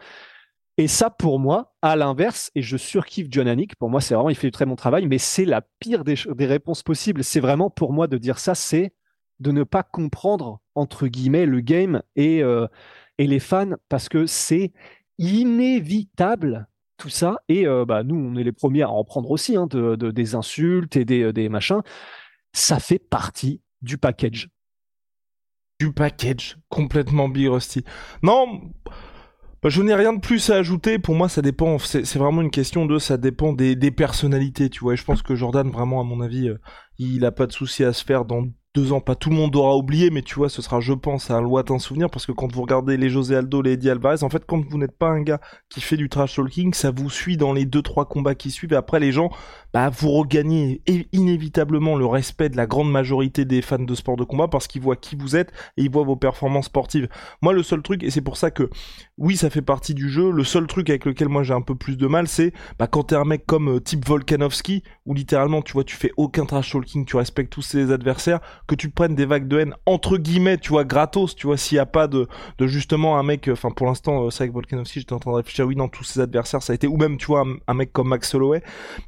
Et ça, pour moi, à l'inverse, et je surkiffe John Anik, pour moi, c'est vraiment, il fait du très bon travail, mais c'est la pire des, réponses possibles. C'est vraiment, pour moi, de dire ça, c'est de ne pas comprendre, entre guillemets, le game et, euh, et les fans, parce que c'est inévitable tout ça. Et euh, bah, nous, on est les premiers à en prendre aussi, hein, de, des insultes et des, des machins. Ça fait partie du package.
Du package, complètement Big Rusty. Non, bah, je n'ai rien de plus à ajouter. Pour moi, ça dépend. C'est vraiment une question de, ça dépend des, des personnalités, tu vois. Je pense que Jordan, vraiment, à mon avis, euh, il a pas de souci à se faire dans deux ans, pas tout le monde aura oublié, mais tu vois, ce sera, je pense, un lointain souvenir, parce que quand vous regardez les José Aldo, les Eddie Alvarez, en fait, quand vous n'êtes pas un gars qui fait du trash talking, ça vous suit dans les deux, trois combats qui suivent, et après, les gens, bah, vous regagnez inévitablement le respect de la grande majorité des fans de sport de combat, parce qu'ils voient qui vous êtes, et ils voient vos performances sportives. Moi, le seul truc, et c'est pour ça que, oui, ça fait partie du jeu, le seul truc avec lequel moi j'ai un peu plus de mal, c'est, bah, quand t'es un mec comme euh, type Volkanovski, où littéralement, tu vois, tu fais aucun trash talking, tu respectes tous ses adversaires, que tu prennes des vagues de haine entre guillemets, tu vois, gratos, tu vois, s'il y a pas de, de justement un mec, enfin pour l'instant, euh, c'est avec Volkanovski, j'étais en train de réfléchir, oui, dans tous ses adversaires, ça a été, ou même, tu vois, un, mec comme Max Holloway,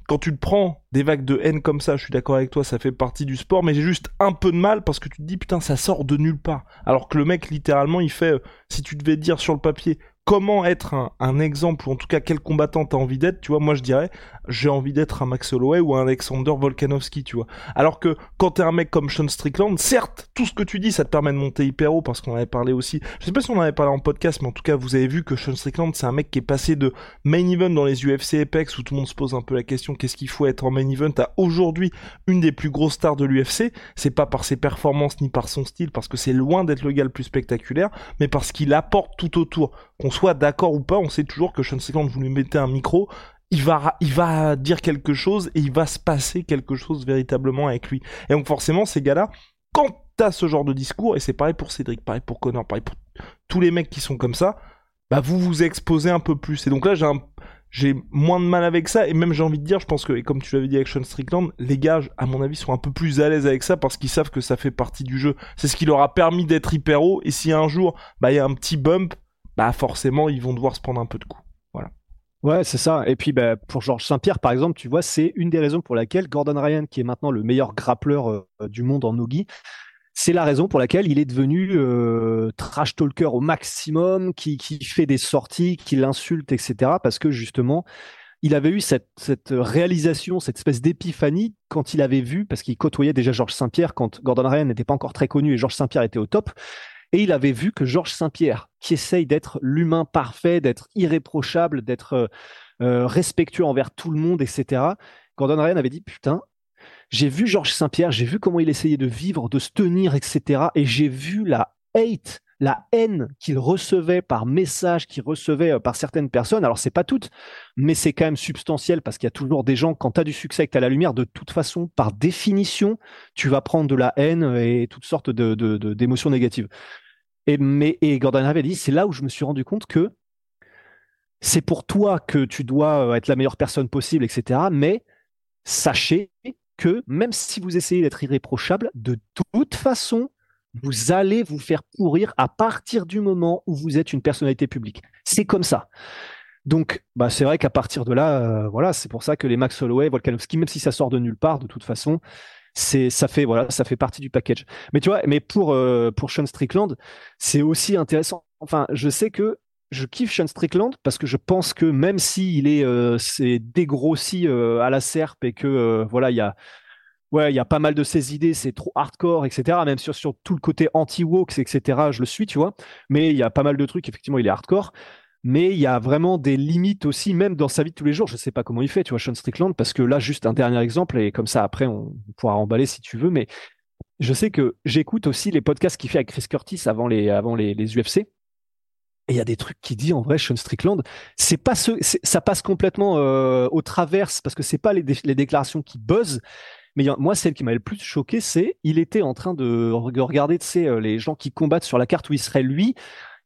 quand tu prends des vagues de haine comme ça, je suis d'accord avec toi, ça fait partie du sport, mais j'ai juste un peu de mal parce que tu te dis, putain, ça sort de nulle part. Alors que le mec, littéralement, il fait, euh, si tu devais dire sur le papier, comment être un, exemple, ou en tout cas quel combattant t'as envie d'être, tu vois, moi je dirais, j'ai envie d'être un Max Holloway ou un Alexander Volkanovski, tu vois. Alors que quand t'es un mec comme Sean Strickland, certes, tout ce que tu dis, ça te permet de monter hyper haut, parce qu'on avait parlé aussi, je sais pas si on en avait parlé en podcast, mais en tout cas, vous avez vu que Sean Strickland, c'est un mec qui est passé de main event dans les UFC Apex, où tout le monde se pose un peu la question, qu'est-ce qu'il faut être en main event, à aujourd'hui une des plus grosses stars de l'UFC, c'est pas par ses performances ni par son style, parce que c'est loin d'être le gars le plus spectaculaire, mais parce qu'il apporte tout autour soit d'accord ou pas, on sait toujours que Sean Strickland, vous lui mettez un micro, il va, il va dire quelque chose et il va se passer quelque chose véritablement avec lui. Et donc forcément, ces gars-là, quand t'as ce genre de discours, et c'est pareil pour Cédric, pareil pour Connor, pareil pour tous les mecs qui sont comme ça, bah vous vous exposez un peu plus. Et donc là, j'ai moins de mal avec ça et même j'ai envie de dire je pense que comme tu l'avais dit avec Sean Strickland les gars à mon avis sont un peu plus à l'aise avec ça parce qu'ils savent que ça fait partie du jeu c'est ce qui leur a permis d'être hyper haut et si un jour bah il y a un petit bump bah forcément ils vont devoir se prendre un peu de coups. Voilà.
Ouais, c'est ça. Et puis bah, pour Georges Saint-Pierre, par exemple, tu vois, c'est une des raisons pour laquelle Gordon Ryan, qui est maintenant le meilleur grappleur euh, du monde en nogi, c'est la raison pour laquelle il est devenu euh, trash talker au maximum, qui, qui fait des sorties, qui l'insulte, etc. Parce que justement, il avait eu cette, cette réalisation, cette espèce d'épiphanie quand il avait vu, parce qu'il côtoyait déjà Georges Saint-Pierre quand Gordon Ryan n'était pas encore très connu et Georges Saint-Pierre était au top. Et il avait vu que Georges Saint-Pierre, qui essaye d'être l'humain parfait, d'être irréprochable, d'être euh, euh, respectueux envers tout le monde, etc., Gordon Ryan avait dit Putain, j'ai vu Georges Saint-Pierre, j'ai vu comment il essayait de vivre, de se tenir, etc., et j'ai vu la hate, la haine qu'il recevait par message, qu'il recevait euh, par certaines personnes. Alors, c'est pas toutes, mais c'est quand même substantiel parce qu'il y a toujours des gens, quand tu as du succès que tu as la lumière, de toute façon, par définition, tu vas prendre de la haine et toutes sortes d'émotions de, négatives. Et, mais, et Gordon avait dit, c'est là où je me suis rendu compte que c'est pour toi que tu dois euh, être la meilleure personne possible, etc. Mais sachez que même si vous essayez d'être irréprochable, de toute façon, vous allez vous faire pourrir à partir du moment où vous êtes une personnalité publique. C'est comme ça. Donc, bah, c'est vrai qu'à partir de là, euh, voilà, c'est pour ça que les Max Holloway, Volkanovski, même si ça sort de nulle part, de toute façon, c'est ça fait voilà ça fait partie du package. Mais tu vois mais pour euh, pour Sean Strickland c'est aussi intéressant. Enfin je sais que je kiffe Sean Strickland parce que je pense que même si il est euh, dégrossi euh, à la serpe et que voilà il y a ouais il y a pas mal de ses idées c'est trop hardcore etc même sur sur tout le côté anti woke etc je le suis tu vois. Mais il y a pas mal de trucs effectivement il est hardcore mais il y a vraiment des limites aussi, même dans sa vie de tous les jours. Je ne sais pas comment il fait, tu vois, Sean Strickland, parce que là, juste un dernier exemple, et comme ça, après, on pourra emballer si tu veux, mais je sais que j'écoute aussi les podcasts qu'il fait avec Chris Curtis avant les, avant les, les UFC. Et il y a des trucs qu'il dit en vrai, Sean Strickland, c'est pas ça passe complètement euh, au traverse parce que c'est pas les, les, déclarations qui buzzent. Mais moi, celle qui m'a le plus choqué, c'est il était en train de regarder, tu sais, euh, les gens qui combattent sur la carte où il serait lui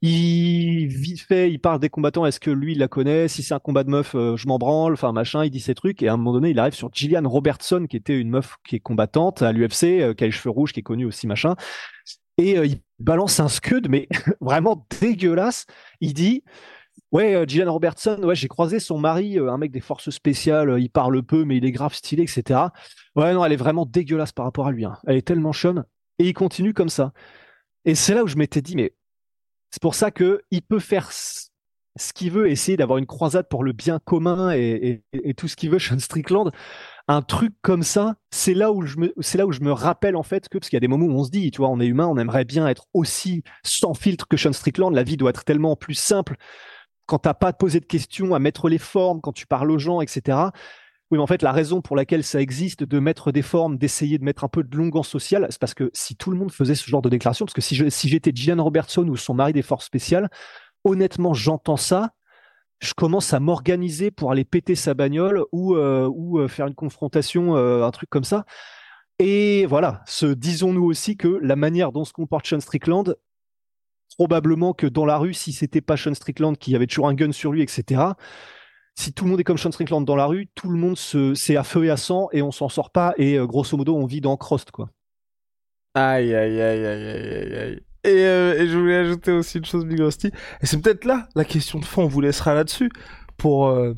il vite fait, il parle des combattants, est-ce que lui il la connaît? Si c'est un combat de meuf, euh, je m'en branle, enfin machin, il dit ces trucs, et à un moment donné, il arrive sur Gillian Robertson, qui était une meuf qui est combattante à l'UFC, euh, qui a les cheveux rouges, qui est connue aussi, machin. Et euh, il balance un scud, mais vraiment dégueulasse. Il dit Ouais, Gillian Robertson, ouais, j'ai croisé son mari, un mec des forces spéciales, il parle peu, mais il est grave stylé, etc. Ouais, non, elle est vraiment dégueulasse par rapport à lui. Hein. Elle est tellement chonne. Et il continue comme ça. Et c'est là où je m'étais dit, mais c'est pour ça qu'il peut faire ce qu'il veut, essayer d'avoir une croisade pour le bien commun et, tout ce qu'il veut, Sean Strickland. Un truc comme ça, c'est là où je me, c'est là où je me rappelle en fait que parce qu'il y a des moments où on se dit, tu vois, on est humain, on aimerait bien être aussi sans filtre que Sean Strickland. La vie doit être tellement plus simple quand t'as pas à poser de questions, à mettre les formes, quand tu parles aux gens, etc. Oui, mais en fait, la raison pour laquelle ça existe de mettre des formes, d'essayer de mettre un peu de longueur sociale, c'est parce que si tout le monde faisait ce genre de déclaration, parce que si, si j'étais Gillian Robertson ou son mari des forces spéciales, honnêtement, j'entends ça, je commence à m'organiser pour aller péter sa bagnole ou, euh, euh, faire une confrontation, euh, un truc comme ça. Et voilà, disons-nous aussi que la manière dont se comporte Sean Strickland, probablement que dans la rue, si c'était pas Sean Strickland qui avait toujours un gun sur lui, etc., si tout le monde est comme Sean Strickland dans la rue, tout le monde se, c'est à feu et à sang et on s'en sort pas et grosso modo on vit dans Crost quoi.
Aïe aïe aïe aïe aïe aïe. Euh, et, je voulais ajouter aussi une chose, Big Rusty. Et c'est peut-être là la question de fond. On vous laissera là-dessus pour euh,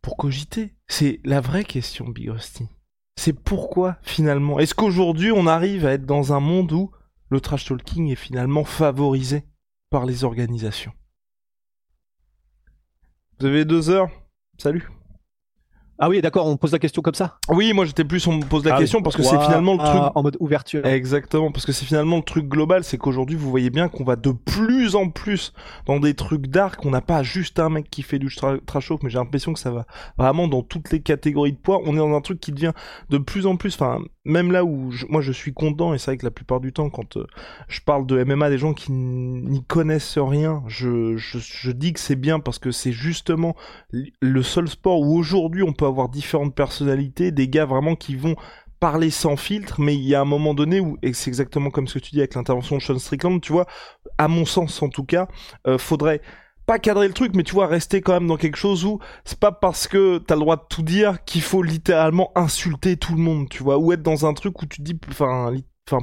pour cogiter. C'est la vraie question, Big Rusty. C'est pourquoi finalement. Est-ce qu'aujourd'hui on arrive à être dans un monde où le trash talking est finalement favorisé par les organisations? Vous avez deux heures. Salut.
Ah oui, d'accord, on pose la question comme ça
Oui, moi j'étais plus, on me pose la ah question parce que c'est finalement le truc.
Ah, en mode ouverture.
Exactement, parce que c'est finalement le truc global, c'est qu'aujourd'hui vous voyez bien qu'on va de plus en plus dans des trucs dark, on n'a pas juste un mec qui fait du trash mais j'ai l'impression que ça va vraiment dans toutes les catégories de poids. On est dans un truc qui devient de plus en plus, enfin, même là où moi je suis content, et c'est vrai que la plupart du temps, quand euh, je parle de MMA, des gens qui n'y connaissent rien, je, dis que c'est bien parce que c'est justement le seul sport où aujourd'hui on peut avoir différentes personnalités, des gars vraiment qui vont parler sans filtre, mais il y a un moment donné où, et c'est exactement comme ce que tu dis avec l'intervention de Sean Strickland, tu vois, à mon sens en tout cas, euh, faudrait pas cadrer le truc, mais tu vois, rester quand même dans quelque chose où c'est pas parce que t'as le droit de tout dire qu'il faut littéralement insulter tout le monde, tu vois, ou être dans un truc où tu dis, enfin,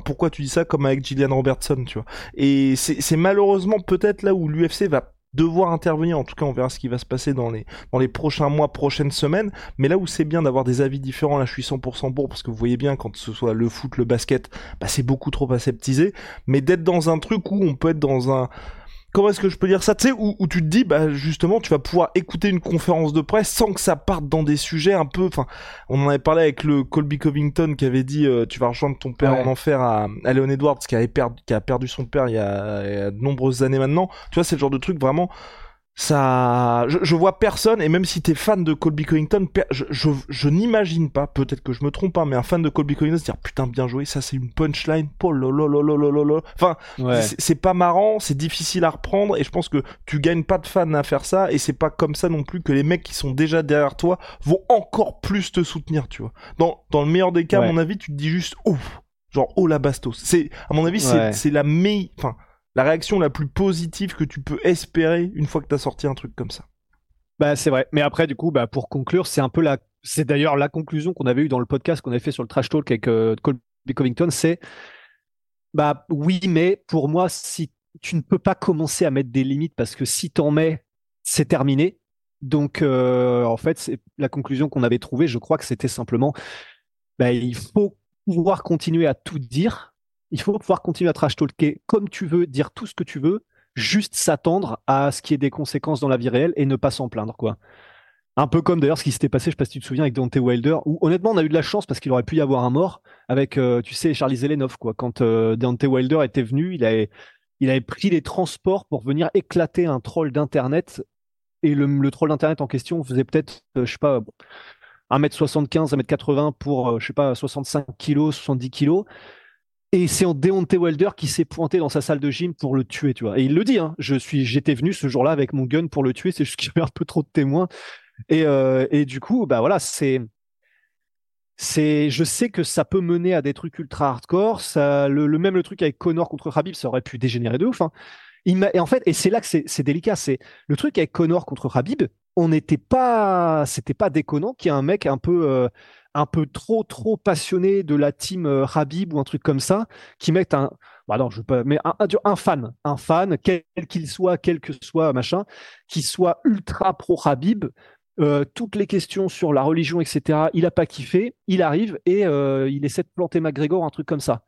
pourquoi tu dis ça comme avec Gillian Robertson, tu vois. Et c'est malheureusement peut-être là où l'UFC va devoir intervenir. En tout cas, on verra ce qui va se passer dans les, dans les prochains mois, prochaines semaines. Mais là où c'est bien d'avoir des avis différents, là je suis 100% pour, parce que vous voyez bien, quand ce soit le foot, le basket, bah, c'est beaucoup trop aseptisé. Mais d'être dans un truc où on peut être dans un, comment est-ce que je peux dire ça Tu sais, où, où, tu te dis, bah justement, tu vas pouvoir écouter une conférence de presse sans que ça parte dans des sujets un peu. Enfin, on en avait parlé avec le Colby Covington qui avait dit, euh, tu vas rejoindre ton père en enfer à, à Leon Edwards, qui avait perdu, qui a perdu son père il y a, il y a de nombreuses années maintenant. Tu vois, c'est le genre de truc vraiment ça je, je, vois personne et même si t'es fan de Colby Covington je, je, je n'imagine pas peut-être que je me trompe pas mais un fan de Colby Covington se dire putain bien joué ça c'est une punchline oh enfin c'est pas marrant c'est difficile à reprendre et je pense que tu gagnes pas de fans à faire ça et c'est pas comme ça non plus que les mecs qui sont déjà derrière toi vont encore plus te soutenir tu vois. Dans dans le meilleur des cas à mon avis tu te dis juste oh genre oh la bastos. C'est à mon avis c'est c'est la meilleure enfin la réaction la plus positive que tu peux espérer une fois que tu as sorti un truc comme ça.
Bah, c'est vrai. Mais après, du coup, bah, pour conclure, c'est un peu la, c'est d'ailleurs la conclusion qu'on avait eue dans le podcast qu'on avait fait sur le trash talk avec euh, Colby Covington, c'est, bah, oui, mais pour moi, si tu ne peux pas commencer à mettre des limites parce que si t'en mets, c'est terminé. Donc, euh, en fait, c'est la conclusion qu'on avait trouvée. Je crois que c'était simplement, bah, il faut pouvoir continuer à tout dire, il faut pouvoir continuer à trash talker comme tu veux, dire tout ce que tu veux, juste s'attendre à ce qui ait des conséquences dans la vie réelle et ne pas s'en plaindre, quoi. Un peu comme d'ailleurs ce qui s'était passé, je sais pas si tu te souviens, avec Dante Wilder, où honnêtement on a eu de la chance parce qu'il aurait pu y avoir un mort avec, euh, tu sais, Charlie Zelenov, quoi. Quand euh, Dante Wilder était venu, il avait, il avait pris les transports pour venir éclater un troll d'internet et le, troll d'internet en question faisait peut-être, euh, je sais pas, 1m75, 1m80 pour, je sais pas, 65 kilos, 70 kilos. Et c'est en Deontay Wilder qui s'est pointé dans sa salle de gym pour le tuer, tu vois. Et il le dit, hein, je suis, j'étais venu ce jour-là avec mon gun pour le tuer, c'est juste qu'il y avait un peu trop de témoins. Et, euh, et du coup, bah voilà, c'est, c'est, je sais que ça peut mener à des trucs ultra hardcore. Ça, le, même le truc avec Connor contre Khabib, ça aurait pu dégénérer de ouf. Hein. Il et en fait, et c'est là que c'est délicat, c'est le truc avec Connor contre Khabib. On n'était pas, c'était pas déconnant qu'il y ait un mec un peu euh, un peu trop trop passionné de la team euh, Habib ou un truc comme ça, qui mettent un bah non, je veux pas, mais un, un, fan, un fan, quel qu'il soit, quel que soit machin, qui soit ultra pro Habib, euh, toutes les questions sur la religion, etc. Il a pas kiffé, il arrive et euh, il essaie de planter McGregor, un truc comme ça.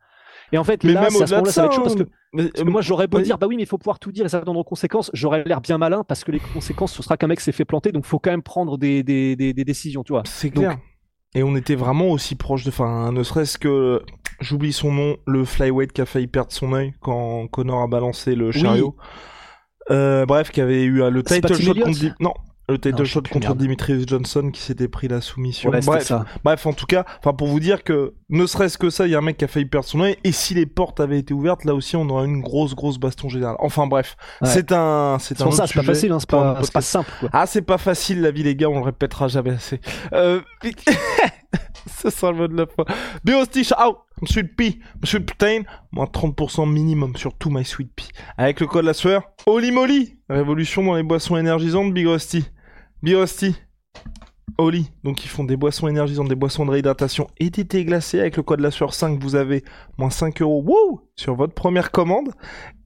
Et en fait, là, à ce moment-là, ça va être chaud parce que, moi, j'aurais beau dire, bah oui, mais il faut pouvoir tout dire et ça va donner conséquences. J'aurais l'air bien malin parce que les conséquences, ce sera qu'un mec s'est fait planter, donc faut quand même prendre des, des, des, décisions, tu vois.
C'est clair. Et on était vraiment aussi proche de, enfin, ne serait-ce que, j'oublie son nom, le flyweight qui a failli perdre son œil quand Connor a balancé le chariot. Euh, bref, qui avait eu le title shot contre... Non, le title shot contre Dimitrius Johnson qui s'était pris la soumission. bref, bref, en tout cas, enfin pour vous dire que ne serait-ce que ça, il y a un mec qui a failli perdre son œil et si les portes avaient été ouvertes, là aussi on aurait une grosse grosse baston générale. Enfin bref, c'est un c'est un
ça, c'est pas facile, hein, c'est pas, pas, simple. Quoi.
Ah, c'est pas facile la vie les gars, on le répétera jamais assez. Euh... Ce sera le mot de la fin. Sweet Protein, moins 30% minimum sur tout My Sweet Pea. Avec le code la sueur, Holy Moly, révolution dans les boissons énergisantes, Big Rusty. Birosti, Oli, donc ils font des boissons énergisantes, des boissons de réhydratation et des thés glacés. Avec le code la sueur 5, vous avez moins 5 euros sur votre première commande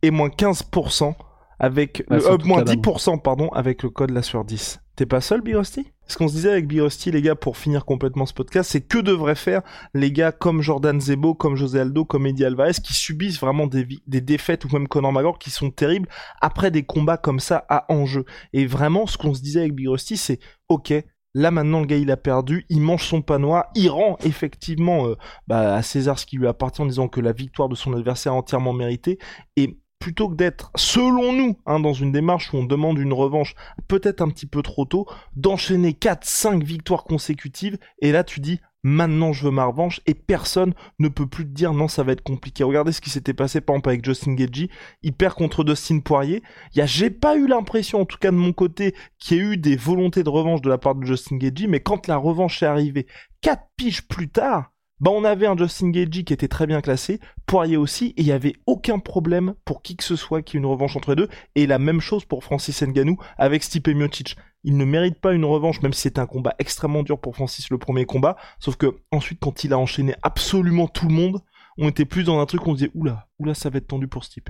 et moins 15% avec le, euh, moins 10% pardon avec le code la sueur 10. T'es pas seul, Birosti Ce qu'on se disait avec Birosti, les gars, pour finir complètement ce podcast, c'est que devraient faire les gars comme Jordan Zebo, comme José Aldo, comme Eddie Alvarez, qui subissent vraiment des, défaites, ou même Conor McGregor, qui sont terribles après des combats comme ça à enjeu. Et vraiment, ce qu'on se disait avec Birosti, c'est ok, Là maintenant le gars il a perdu, il mange son panois, il rend effectivement euh, bah, à César ce qui lui appartient en disant que la victoire de son adversaire est entièrement méritée. Et plutôt que d'être, selon nous, hein, dans une démarche où on demande une revanche peut-être un petit peu trop tôt, d'enchaîner 4-5 victoires consécutives, et là tu dis, maintenant je veux ma revanche, et personne ne peut plus te dire non, ça va être compliqué. Regardez ce qui s'était passé par exemple avec Justin Gagey, il perd contre Dustin Poirier. J'ai pas eu l'impression, en tout cas de mon côté, qu'il y ait eu des volontés de revanche de la part de Justin Gagey, mais quand la revanche est arrivée, 4 piges plus tard, bah on avait un Justin Gagey qui était très bien classé, Poirier aussi, et il n'y avait aucun problème pour qui que ce soit qui ait une revanche entre les deux, et la même chose pour Francis Ngannou avec Stipe Miocic. Il ne mérite pas une revanche, même si c'était un combat extrêmement dur pour Francis le premier combat, sauf que ensuite quand il a enchaîné absolument tout le monde, on était plus dans un truc où on disait oula, oula ça va être tendu pour Stipe.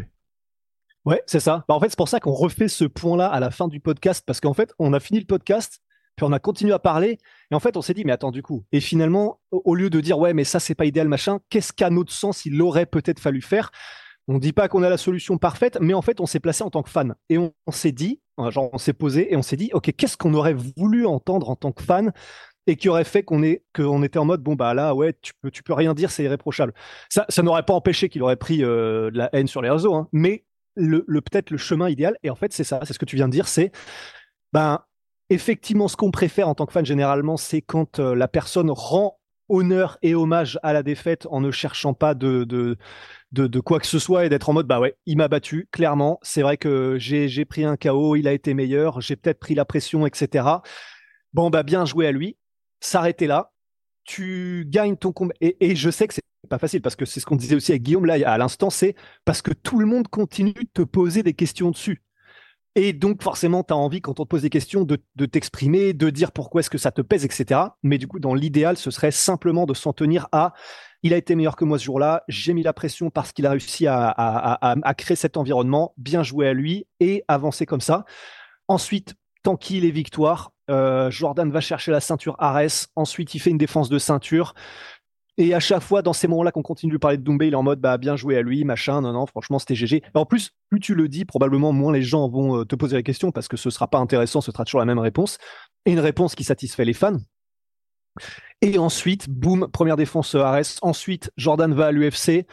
Ouais, c'est ça. Bah, en fait, c'est pour ça qu'on refait ce point-là à la fin du podcast, parce qu'en fait, on a fini le podcast, puis on a continué à parler. Et en fait, on s'est dit, mais attends, du coup. Et finalement, au lieu de dire, ouais, mais ça, c'est pas idéal, machin, qu'est-ce qu'à notre sens, il aurait peut-être fallu faire? On dit pas qu'on a la solution parfaite, mais en fait, on s'est placé en tant que fan. Et on, s'est dit, genre, on s'est posé et on s'est dit, OK, qu'est-ce qu'on aurait voulu entendre en tant que fan et qui aurait fait qu'on était en mode bon bah là ouais tu peux peux rien dire c'est irréprochable ça n'aurait pas empêché qu'il aurait pris euh, de la haine sur les réseaux hein, mais le peut-être le chemin idéal et en fait c'est ça c'est ce que tu viens de dire c'est ben effectivement, ce qu'on préfère en tant que fan généralement, c'est quand euh, la personne rend honneur et hommage à la défaite en ne cherchant pas de, quoi que ce soit et d'être en mode bah ouais, il m'a battu, clairement. C'est vrai que j'ai pris un KO, il a été meilleur, j'ai peut-être pris la pression, etc. Bon, bah bien joué à lui. S'arrêter là. Tu gagnes ton combat. Et, et je sais que c'est pas facile parce que c'est ce qu'on disait aussi avec Guillaume là à l'instant, c'est parce que tout le monde continue de te poser des questions dessus. Et donc, forcément, tu as envie, quand on te pose des questions, de, t'exprimer, de dire pourquoi est-ce que ça te pèse, etc. Mais du coup, dans l'idéal, ce serait simplement de s'en tenir à il a été meilleur que moi ce jour-là, j'ai mis la pression parce qu'il a réussi à, créer cet environnement, bien joué à lui et avancer comme ça. Ensuite, tant qu'il est victoire, euh, Jordan va chercher la ceinture Ares. Ensuite, il fait une défense de ceinture. Et à chaque fois, dans ces moments-là qu'on continue de parler de Doumbé, il est en mode bah bien joué à lui, machin, non, non, franchement, c'était GG. en plus, plus tu le dis, probablement moins les gens vont euh, te poser la question parce que ce sera pas intéressant, ce sera toujours la même réponse. Et une réponse qui satisfait les fans. Et ensuite, boum, première défense Ares. Ensuite, Jordan va à l'UFC.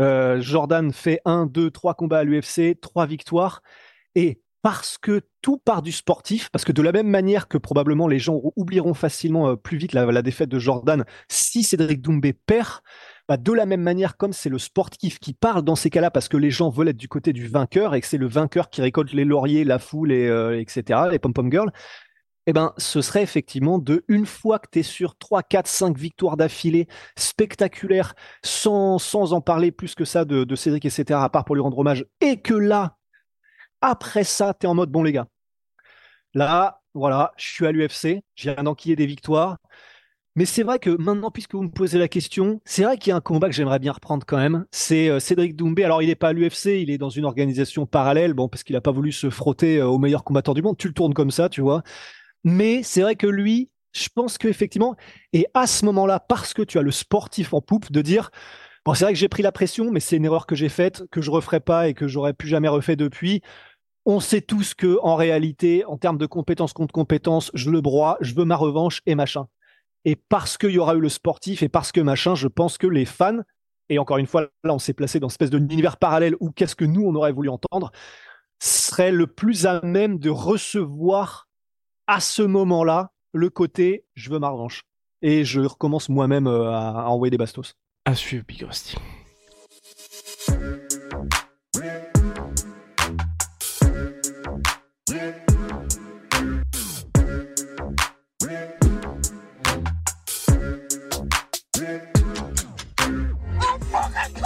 Euh, Jordan fait un, deux, trois combats à l'UFC, trois victoires. Et parce que tout part du sportif, parce que de la même manière que probablement les gens oublieront facilement euh, plus vite la, défaite de Jordan si Cédric Doumbé perd, bah de la même manière comme c'est le sportif qui parle dans ces cas-là parce que les gens veulent être du côté du vainqueur et que c'est le vainqueur qui récolte les lauriers, la foule et euh, etc. les pom pom girls. Eh ben, ce serait effectivement de une fois que tu es sur 3, 4, 5 victoires d'affilée spectaculaires, sans, sans en parler plus que ça de, de Cédric, etc., à part pour lui rendre hommage, et que là, après ça, tu es en mode bon les gars. Là, voilà, je suis à l'UFC, j'ai un enquillé des victoires. Mais c'est vrai que maintenant, puisque vous me posez la question, c'est vrai qu'il y a un combat que j'aimerais bien reprendre quand même. C'est euh, Cédric Doumbé. Alors, il n'est pas à l'UFC, il est dans une organisation parallèle, bon, parce qu'il n'a pas voulu se frotter euh, au meilleur combattant du monde. Tu le tournes comme ça, tu vois. Mais c'est vrai que lui, je pense qu'effectivement, et à ce moment-là, parce que tu as le sportif en poupe, de dire, bon, c'est vrai que j'ai pris la pression, mais c'est une erreur que j'ai faite, que je referai pas et que j'aurais plus jamais refait depuis. On sait tous que, en réalité, en termes de compétences contre compétences, je le broie, je veux ma revanche et machin. Et parce qu'il y aura eu le sportif et parce que machin, je pense que les fans, et encore une fois, là, on s'est placé dans une espèce d'univers parallèle où qu'est-ce que nous, on aurait voulu entendre, serait le plus à même de recevoir à ce moment-là le côté je veux ma revanche. Et je recommence moi-même euh, à, envoyer des bastos.
À suivre, Big.